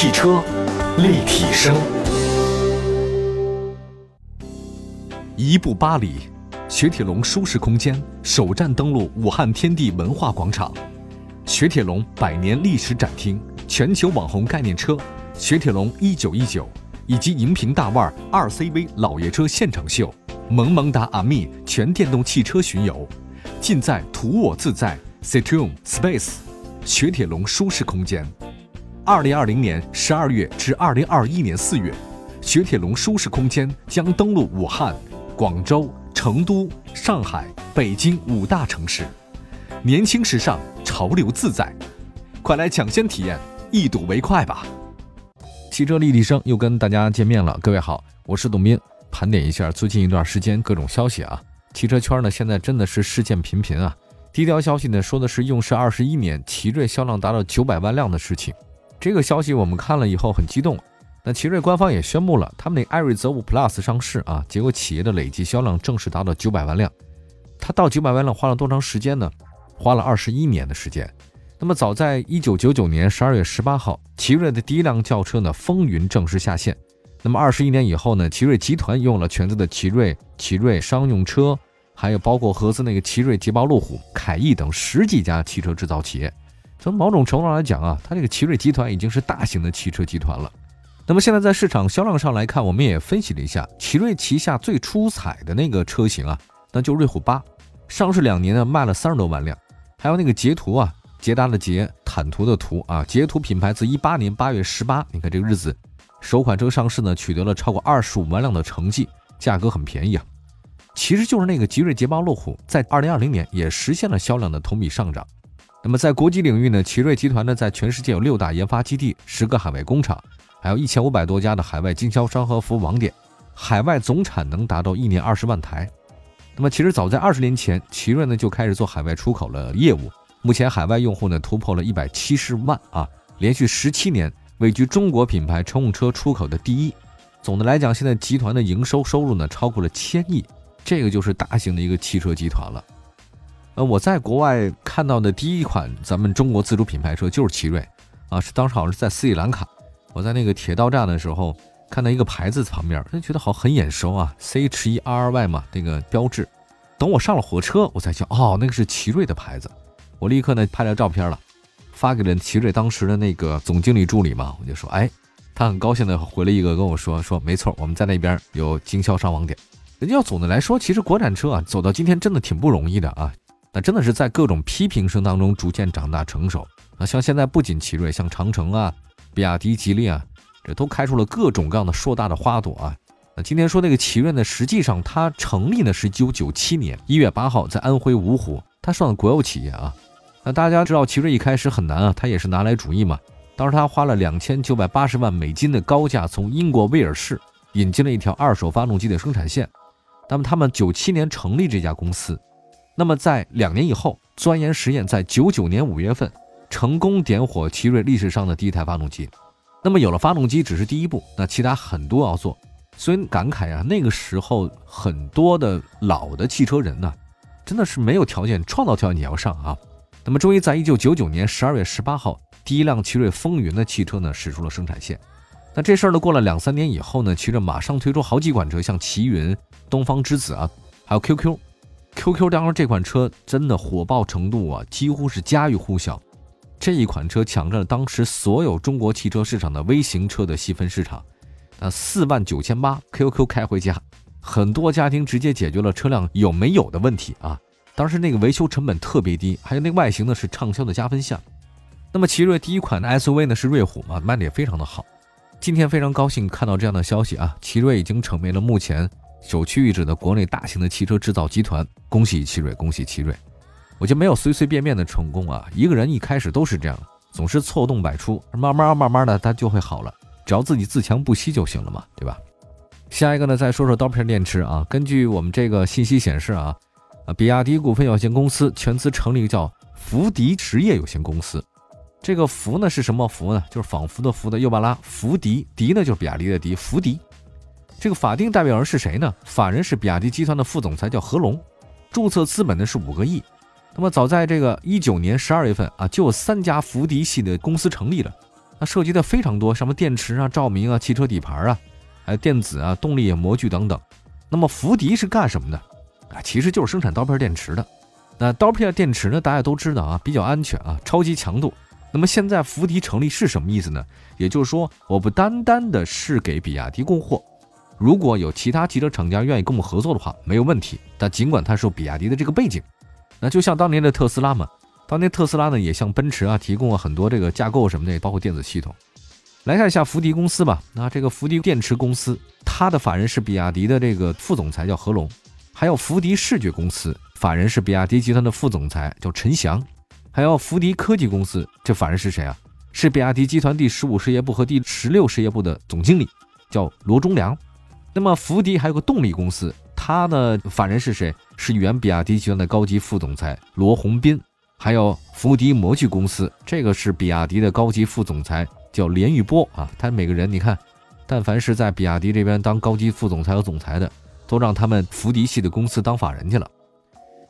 汽车立体声，一步八里，雪铁龙舒适空间首站登陆武汉天地文化广场，雪铁龙百年历史展厅、全球网红概念车雪铁龙一九一九，以及银屏大腕二 CV 老爷车现场秀，萌萌哒阿密全电动汽车巡游，尽在图我自在 Citroen Space 雪铁龙舒适空间。二零二零年十二月至二零二一年四月，雪铁龙舒适空间将登陆武汉、广州、成都、上海、北京五大城市。年轻时尚，潮流自在，快来抢先体验，一睹为快吧！汽车立体声又跟大家见面了，各位好，我是董斌，盘点一下最近一段时间各种消息啊。汽车圈呢，现在真的是事件频频啊。第一条消息呢，说的是用时二十一年，奇瑞销量达到九百万辆的事情。这个消息我们看了以后很激动，那奇瑞官方也宣布了，他们那艾瑞泽五 Plus 上市啊，结果企业的累计销量正式达到九百万辆。它到九百万辆花了多长时间呢？花了二十一年的时间。那么早在一九九九年十二月十八号，奇瑞的第一辆轿车呢风云正式下线。那么二十一年以后呢，奇瑞集团用了全资的奇瑞、奇瑞商用车，还有包括合资那个奇瑞捷豹路虎、凯翼等十几家汽车制造企业。从某种程度上来讲啊，它这个奇瑞集团已经是大型的汽车集团了。那么现在在市场销量上来看，我们也分析了一下，奇瑞旗下最出彩的那个车型啊，那就瑞虎八，上市两年呢卖了三十多万辆。还有那个捷途啊，捷达的捷，坦途的途啊，捷途品牌自一八年八月十八，你看这个日子，首款车上市呢，取得了超过二十五万辆的成绩，价格很便宜啊。其实就是那个吉瑞捷豹路虎，在二零二零年也实现了销量的同比上涨。那么在国际领域呢，奇瑞集团呢在全世界有六大研发基地、十个海外工厂，还有一千五百多家的海外经销商和服务网点，海外总产能达到一年二十万台。那么其实早在二十年前，奇瑞呢就开始做海外出口了业务，目前海外用户呢突破了一百七十万啊，连续十七年位居中国品牌乘用车出口的第一。总的来讲，现在集团的营收收入呢超过了千亿，这个就是大型的一个汽车集团了。呃，我在国外看到的第一款咱们中国自主品牌车就是奇瑞，啊，是当时好像是在斯里兰卡，我在那个铁道站的时候看到一个牌子旁边，就觉得好很眼熟啊，C H E R R Y 嘛，那个标志。等我上了火车，我才想，哦，那个是奇瑞的牌子。我立刻呢拍了照片了，发给了奇瑞当时的那个总经理助理嘛，我就说，哎，他很高兴的回了一个跟我说，说没错，我们在那边有经销商网点。人家要总的来说，其实国产车啊走到今天真的挺不容易的啊。那真的是在各种批评声当中逐渐长大成熟啊！像现在不仅奇瑞，像长城啊、比亚迪、吉利啊，这都开出了各种各样的硕大的花朵啊！那今天说那个奇瑞呢，实际上它成立呢是一九九七年一月八号在安徽芜湖，它算国有企业啊。那大家知道奇瑞一开始很难啊，它也是拿来主义嘛。当时他花了两千九百八十万美金的高价从英国威尔士引进了一条二手发动机的生产线。那么他们九七年成立这家公司。那么在两年以后，钻研实验在九九年五月份成功点火奇瑞历史上的第一台发动机。那么有了发动机只是第一步，那其他很多要做。所以感慨啊，那个时候很多的老的汽车人呢，真的是没有条件创造条件也要上啊。那么终于在一九九九年十二月十八号，第一辆奇瑞风云的汽车呢驶出了生产线。那这事儿呢过了两三年以后呢，奇瑞马上推出好几款车，像奇云、东方之子啊，还有 QQ。QQ 当中这款车真的火爆程度啊，几乎是家喻户晓。这一款车抢占了当时所有中国汽车市场的微型车的细分市场。那四万九千八，QQ 开回家，很多家庭直接解决了车辆有没有的问题啊。当时那个维修成本特别低，还有那个外形呢是畅销的加分项。那么奇瑞第一款的 SUV 呢是瑞虎嘛，卖的也非常的好。今天非常高兴看到这样的消息啊，奇瑞已经成为了目前。首屈一指的国内大型的汽车制造集团，恭喜奇瑞，恭喜奇瑞！我觉得没有随随便便的成功啊，一个人一开始都是这样，总是错动百出，慢慢慢慢的他就会好了，只要自己自强不息就行了嘛，对吧？下一个呢，再说说刀片电池啊，根据我们这个信息显示啊，啊，比亚迪股份有限公司全资成立一个叫福迪实业有限公司，这个福呢是什么福呢？就是仿佛的福的右巴拉，福迪，迪呢就是比亚迪的迪，福迪。这个法定代表人是谁呢？法人是比亚迪集团的副总裁，叫何龙，注册资本呢是五个亿。那么早在这个一九年十二月份啊，就有三家福迪系的公司成立了。那涉及的非常多，什么电池啊、照明啊、汽车底盘啊，还有电子啊、动力模具等等。那么福迪是干什么的？啊，其实就是生产刀片电池的。那刀片电池呢，大家都知道啊，比较安全啊，超级强度。那么现在福迪成立是什么意思呢？也就是说，我不单单的是给比亚迪供货，如果有其他汽车厂家愿意跟我们合作的话，没有问题。但尽管它是有比亚迪的这个背景，那就像当年的特斯拉嘛。当年特斯拉呢，也向奔驰啊提供了很多这个架构什么的，包括电子系统。来看一下福迪公司吧。那这个福迪电池公司，它的法人是比亚迪的这个副总裁叫何龙，还有福迪视觉公司，法人是比亚迪集团的副总裁叫陈翔，还有福迪科技公司，这法人是谁啊？是比亚迪集团第十五事业部和第十六事业部的总经理，叫罗忠良。那么福迪还有个动力公司，它的法人是谁？是原比亚迪集团的高级副总裁罗洪斌。还有福迪模具公司，这个是比亚迪的高级副总裁，叫连玉波啊。他每个人，你看，但凡是在比亚迪这边当高级副总裁和总裁的，都让他们福迪系的公司当法人去了。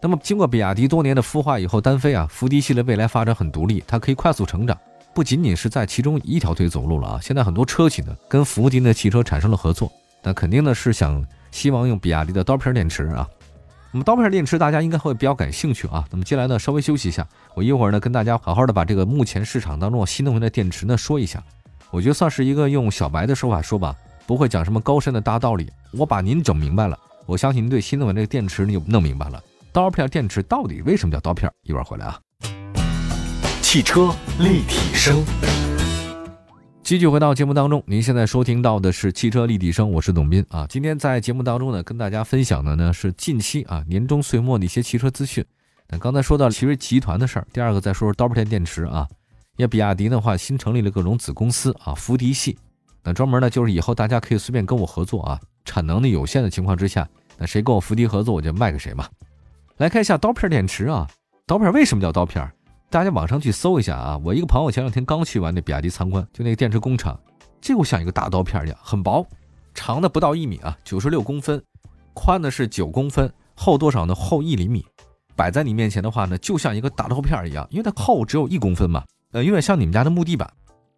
那么，经过比亚迪多年的孵化以后，单飞啊，福迪系的未来发展很独立，它可以快速成长，不仅仅是在其中一条腿走路了啊。现在很多车企呢，跟福迪的汽车产生了合作，那肯定呢是想希望用比亚迪的刀片电池啊。那么刀片电池大家应该会比较感兴趣啊。那么接下来呢，稍微休息一下，我一会儿呢跟大家好好的把这个目前市场当中新能源的电池呢说一下。我觉得算是一个用小白的说法说吧，不会讲什么高深的大道理。我把您整明白了，我相信您对新能源这个电池你就弄明白了。刀片电池到底为什么叫刀片？一会儿回来啊。汽车立体声。继续回到节目当中，您现在收听到的是汽车立体声，我是董斌啊。今天在节目当中呢，跟大家分享的呢是近期啊年终岁末的一些汽车资讯。那刚才说到奇瑞集团的事儿，第二个再说说刀片电池啊。因为比亚迪的话新成立了各种子公司啊，福迪系，那专门呢就是以后大家可以随便跟我合作啊，产能的有限的情况之下，那谁跟我福迪合作，我就卖给谁嘛。来看一下刀片电池啊，刀片为什么叫刀片？大家网上去搜一下啊！我一个朋友前两天刚去完那比亚迪参观，就那个电池工厂，就像一个大刀片一样，很薄，长的不到一米啊，九十六公分，宽的是九公分，厚多少呢？厚一厘米。摆在你面前的话呢，就像一个大刀片一样，因为它厚只有一公分嘛，呃，有点像你们家的木地板，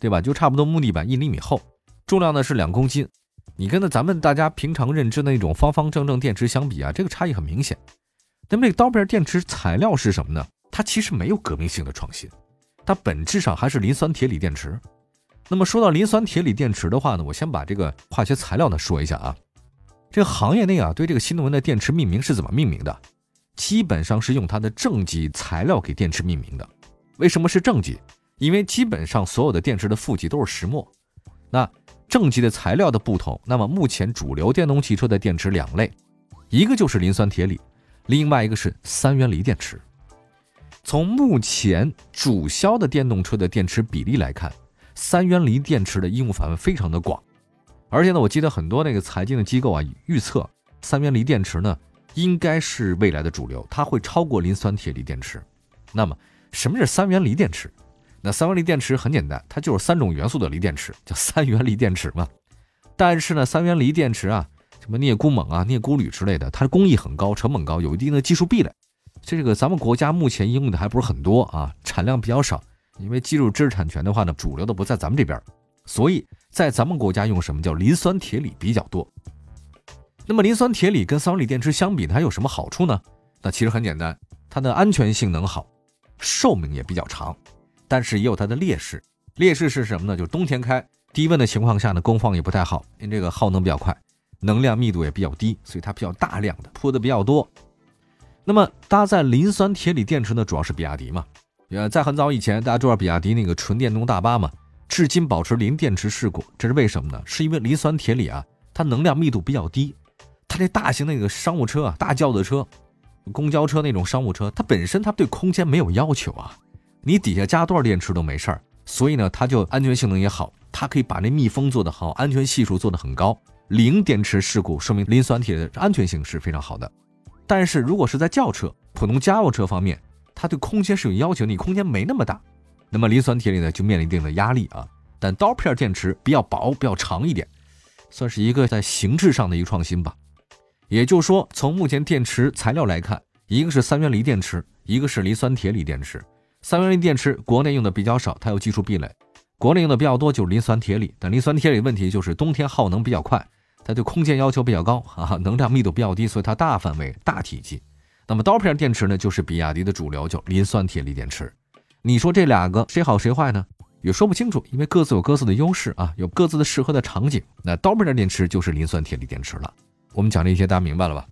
对吧？就差不多木地板一厘米厚，重量呢是两公斤。你跟那咱们大家平常认知的那种方方正正电池相比啊，这个差异很明显。那么这个刀片电池材料是什么呢？它其实没有革命性的创新，它本质上还是磷酸铁锂电池。那么说到磷酸铁锂电池的话呢，我先把这个化学材料呢说一下啊。这行业内啊，对这个新能源的电池命名是怎么命名的？基本上是用它的正极材料给电池命名的。为什么是正极？因为基本上所有的电池的负极都是石墨。那正极的材料的不同，那么目前主流电动汽车的电池两类，一个就是磷酸铁锂，另外一个是三元锂电池。从目前主销的电动车的电池比例来看，三元锂电池的应用范围非常的广，而且呢，我记得很多那个财经的机构啊预测，三元锂电池呢应该是未来的主流，它会超过磷酸铁锂电池。那么，什么是三元锂电池？那三元锂电池很简单，它就是三种元素的锂电池，叫三元锂电池嘛。但是呢，三元锂电池啊，什么镍钴锰啊、镍钴铝之类的，它的工艺很高，成本高，有一定的技术壁垒。这个咱们国家目前应用的还不是很多啊，产量比较少，因为技术知识产权的话呢，主流的不在咱们这边，所以在咱们国家用什么叫磷酸铁锂比较多。那么磷酸铁锂跟三元锂电池相比，它有什么好处呢？那其实很简单，它的安全性能好，寿命也比较长，但是也有它的劣势。劣势是什么呢？就是冬天开低温的情况下呢，工况也不太好，因为这个耗能比较快，能量密度也比较低，所以它比较大量的铺的比较多。那么搭载磷酸铁锂电池呢，主要是比亚迪嘛。呃，在很早以前，大家知道比亚迪那个纯电动大巴嘛，至今保持零电池事故，这是为什么呢？是因为磷酸铁锂啊，它能量密度比较低。它这大型那个商务车啊，大轿子车、公交车那种商务车，它本身它对空间没有要求啊，你底下加多少电池都没事儿。所以呢，它就安全性能也好，它可以把那密封做得好，安全系数做得很高，零电池事故，说明磷酸铁的安全性是非常好的。但是如果是在轿车、普通家用车方面，它对空间是有要求，你空间没那么大，那么磷酸铁锂呢就面临一定的压力啊。但刀片电池比较薄、比较长一点，算是一个在形制上的一个创新吧。也就是说，从目前电池材料来看，一个是三元锂电池，一个是磷酸铁锂电池。三元锂电池国内用的比较少，它有技术壁垒。国内用的比较多就是磷酸铁锂，但磷酸铁锂问题就是冬天耗能比较快，它对空间要求比较高啊，能量密度比较低，所以它大范围、大体积。那么刀片电池呢，就是比亚迪的主流，叫磷酸铁锂电池。你说这两个谁好谁坏呢？也说不清楚，因为各自有各自的优势啊，有各自的适合的场景。那刀片电池就是磷酸铁锂电池了。我们讲这些，大家明白了吧？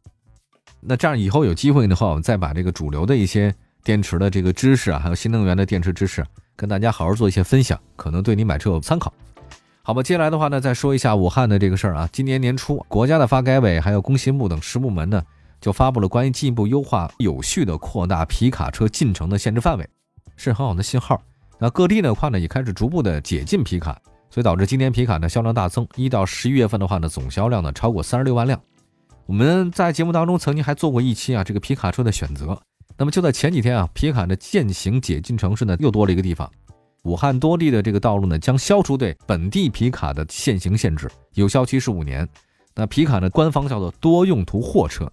那这样以后有机会的话，我们再把这个主流的一些电池的这个知识啊，还有新能源的电池知识，跟大家好好做一些分享，可能对你买车有参考。好吧，接下来的话呢，再说一下武汉的这个事儿啊。今年年初，国家的发改委还有工信部等十部门呢，就发布了关于进一步优化、有序的扩大皮卡车进城的限制范围，是很好的信号。那各地的话呢，也开始逐步的解禁皮卡，所以导致今年皮卡的销量大增。一到十一月份的话呢，总销量呢超过三十六万辆。我们在节目当中曾经还做过一期啊，这个皮卡车的选择。那么就在前几天啊，皮卡的限行解禁城市呢又多了一个地方，武汉多地的这个道路呢将消除对本地皮卡的限行限制，有效期是五年。那皮卡呢，官方叫做多用途货车。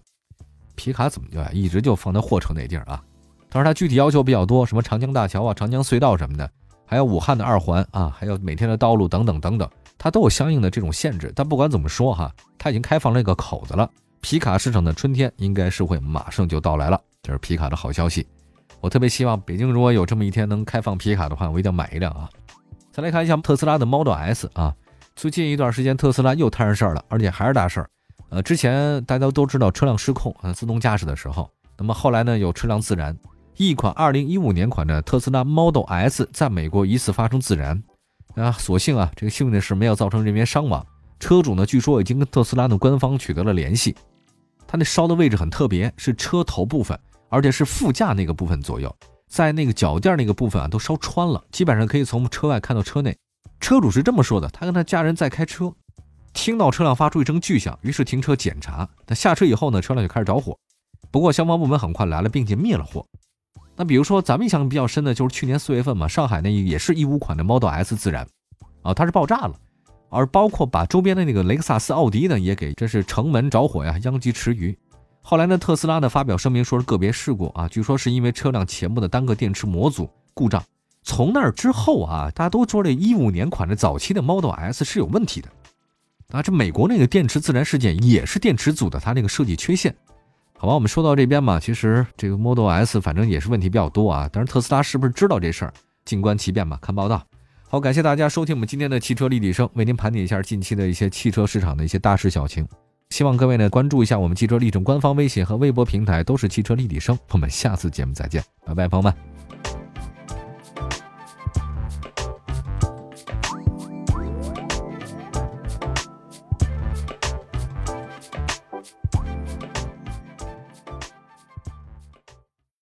皮卡怎么叫呀？一直就放在货车那地儿啊。当然它具体要求比较多，什么长江大桥啊、长江隧道什么的，还有武汉的二环啊，还有每天的道路等等等等，它都有相应的这种限制。但不管怎么说哈，它已经开放了一个口子了。皮卡市场的春天应该是会马上就到来了，这是皮卡的好消息。我特别希望北京如果有这么一天能开放皮卡的话，我一定要买一辆啊。再来看一下特斯拉的 Model S 啊，最近一段时间特斯拉又摊上事儿了，而且还是大事儿。呃，之前大家都知道车辆失控啊，自动驾驶的时候，那么后来呢有车辆自燃。一款2015年款的特斯拉 Model S 在美国疑似发生自燃，啊，所幸啊，这个幸运的是没有造成人员伤亡。车主呢，据说已经跟特斯拉的官方取得了联系。它那烧的位置很特别，是车头部分，而且是副驾那个部分左右，在那个脚垫那个部分啊，都烧穿了，基本上可以从车外看到车内。车主是这么说的：他跟他家人在开车，听到车辆发出一声巨响，于是停车检查。他下车以后呢，车辆就开始着火。不过消防部门很快来了，并且灭了火。那比如说，咱们印象比较深的就是去年四月份嘛，上海那也是一五款的 Model S 自燃，啊，它是爆炸了，而包括把周边的那个雷克萨斯、奥迪呢也给，这是城门着火呀，殃及池鱼。后来呢，特斯拉呢发表声明说是个别事故啊，据说是因为车辆前部的单个电池模组故障。从那之后啊，大家都说这一五年款的早期的 Model S 是有问题的，啊，这美国那个电池自燃事件也是电池组的它那个设计缺陷。好吧，我们说到这边嘛，其实这个 Model S 反正也是问题比较多啊。但是特斯拉是不是知道这事儿？静观其变吧。看报道。好，感谢大家收听我们今天的汽车立体声，为您盘点一下近期的一些汽车市场的一些大事小情。希望各位呢关注一下我们汽车立正官方微信和微博平台，都是汽车立体声。我们下次节目再见，拜拜，朋友们。